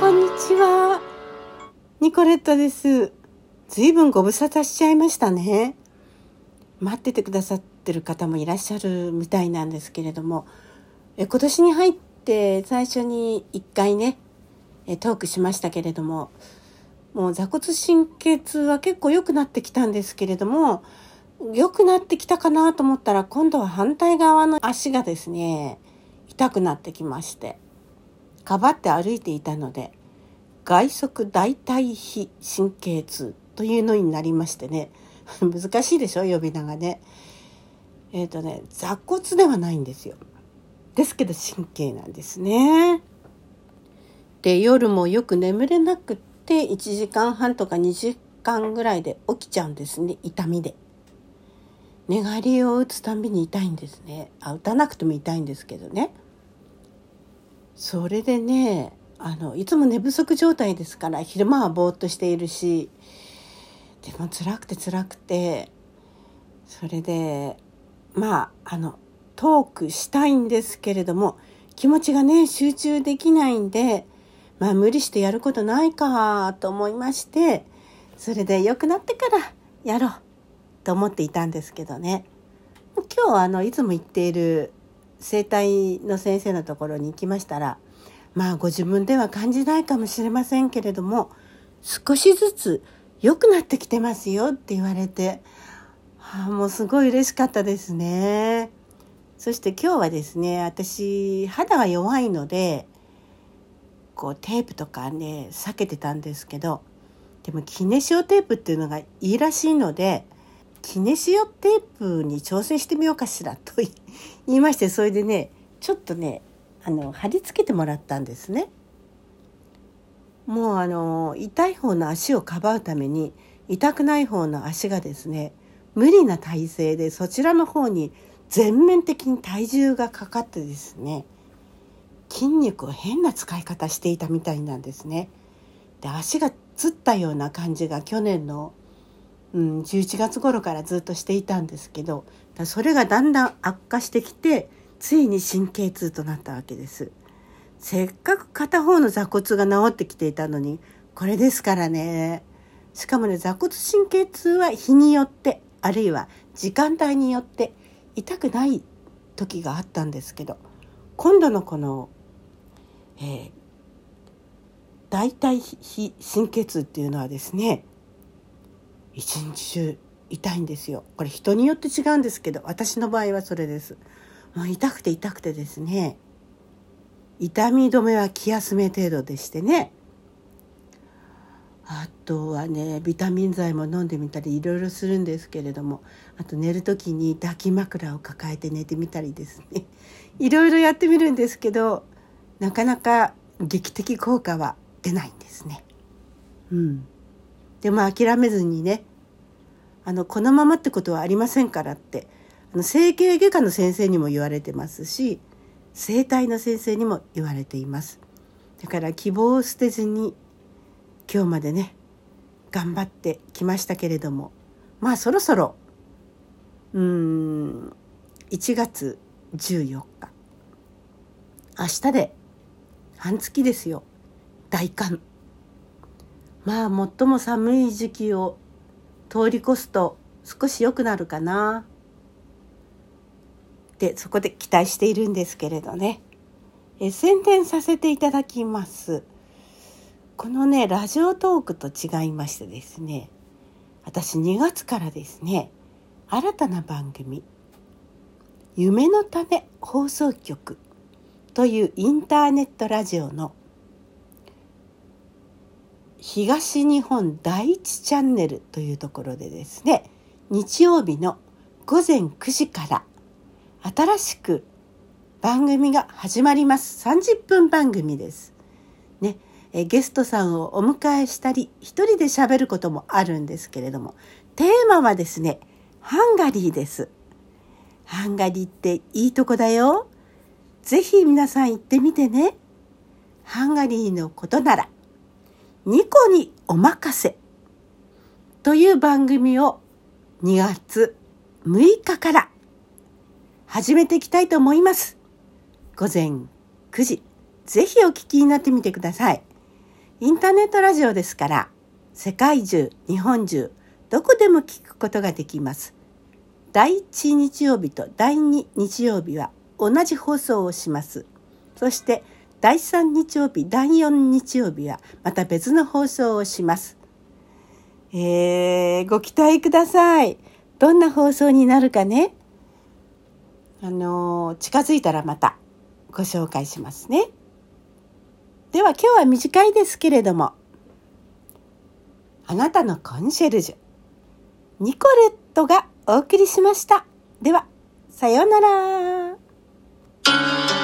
こんにちは。ニコレットです。ずいぶんご無沙汰しちゃいましたね。待っててくださってる方もいらっしゃるみたいなんですけれども、え今年に入って最初に一回ね、えトークしましたけれども、もう座骨神経痛は結構良くなってきたんですけれども、良くなってきたかなと思ったら今度は反対側の足がですね、痛くなってきまして。かばって歩いていたので外側大腿皮神経痛というのになりましてね。難しいでしょ呼び名がね。えっ、ー、とね座骨ではないんですよ。ですけど神経なんですね。で夜もよく眠れなくって1時間半とか2時間ぐらいで起きちゃうんですね。痛みで。寝返りを打つたんびに痛いんですね。あ打たなくても痛いんですけどね。それでねあのいつも寝不足状態ですから昼間はぼーっとしているしでも辛くて辛くてそれでまああのトークしたいんですけれども気持ちがね集中できないんでまあ無理してやることないかと思いましてそれで良くなってからやろうと思っていたんですけどね。今日はあのいつも言っている整体の先生のところに行きましたらまあご自分では感じないかもしれませんけれども少しずつ良くなってきてますよって言われて、はあ、もうすごい嬉しかったですね。そして今日はですね私肌が弱いのでこうテープとかね避けてたんですけどでもキネシオテープっていうのがいいらしいのでキネシオテープに挑戦してみようかしらと言いましてそれでねちょっとねあの貼り付けてもらったんですね。もうあの痛い方の足をかばうために痛くない方の足がですね無理な体勢でそちらの方に全面的に体重がかかってですね筋肉を変な使い方していたみたいなんですね。で足がつったような感じが去年のうん、11月頃からずっとしていたんですけどそれがだんだん悪化してきてついに神経痛となったわけです。せっかく片方の座骨が治ってきていたのにこれですからねしかもね座骨神経痛は日によってあるいは時間帯によって痛くない時があったんですけど今度のこの、えー、大腿非神経痛っていうのはですね一日中痛いんですよ。これ人によって違うんですけど私の場合はそれです。もう痛くて痛くてですね。痛み止めは気休め程度でしてね。あとはねビタミン剤も飲んでみたりいろいろするんですけれどもあと寝る時に抱き枕を抱えて寝てみたりですね。いろいろやってみるんですけどなかなか劇的効果は出ないんですね。うん、でも諦めずにねあのこのままってことはありませんからってあの整形外科の先生にも言われてますし整体の先生にも言われています。だから希望を捨てずに今日までね頑張ってきましたけれどもまあそろそろうん1月14日。明日で半月ですよ。大寒。まあ最も寒い時期を通り越すと少し良くなるかな。ってそこで期待しているんですけれどね。え宣伝させていただきます。このねラジオトークと違いましてですね。私2月からですね新たな番組「夢の種放送局」というインターネットラジオの東日本第一チャンネルというところでですね日曜日の午前9時から新しく番組が始まります。30分番組です。ねえゲストさんをお迎えしたり一人で喋ることもあるんですけれどもテーマはですねハンガリーです。ハンガリーっていいとこだよ。ぜひ皆さん行ってみてね。ハンガリーのことなら。ニコにお任せという番組を2月6日から始めていきたいと思います。午前9時、ぜひお聞きになってみてください。インターネットラジオですから世界中日本中どこでも聞くことができます第1日曜日と第2日曜日は同じ放送をしますそして第3日曜日第4日曜日はまた別の放送をしますえー、ご期待くださいどんな放送になるかねあの近づいたらまたご紹介しますね。では今日は短いですけれども、あなたのコンシェルジュ、ニコレットがお送りしました。では、さようなら。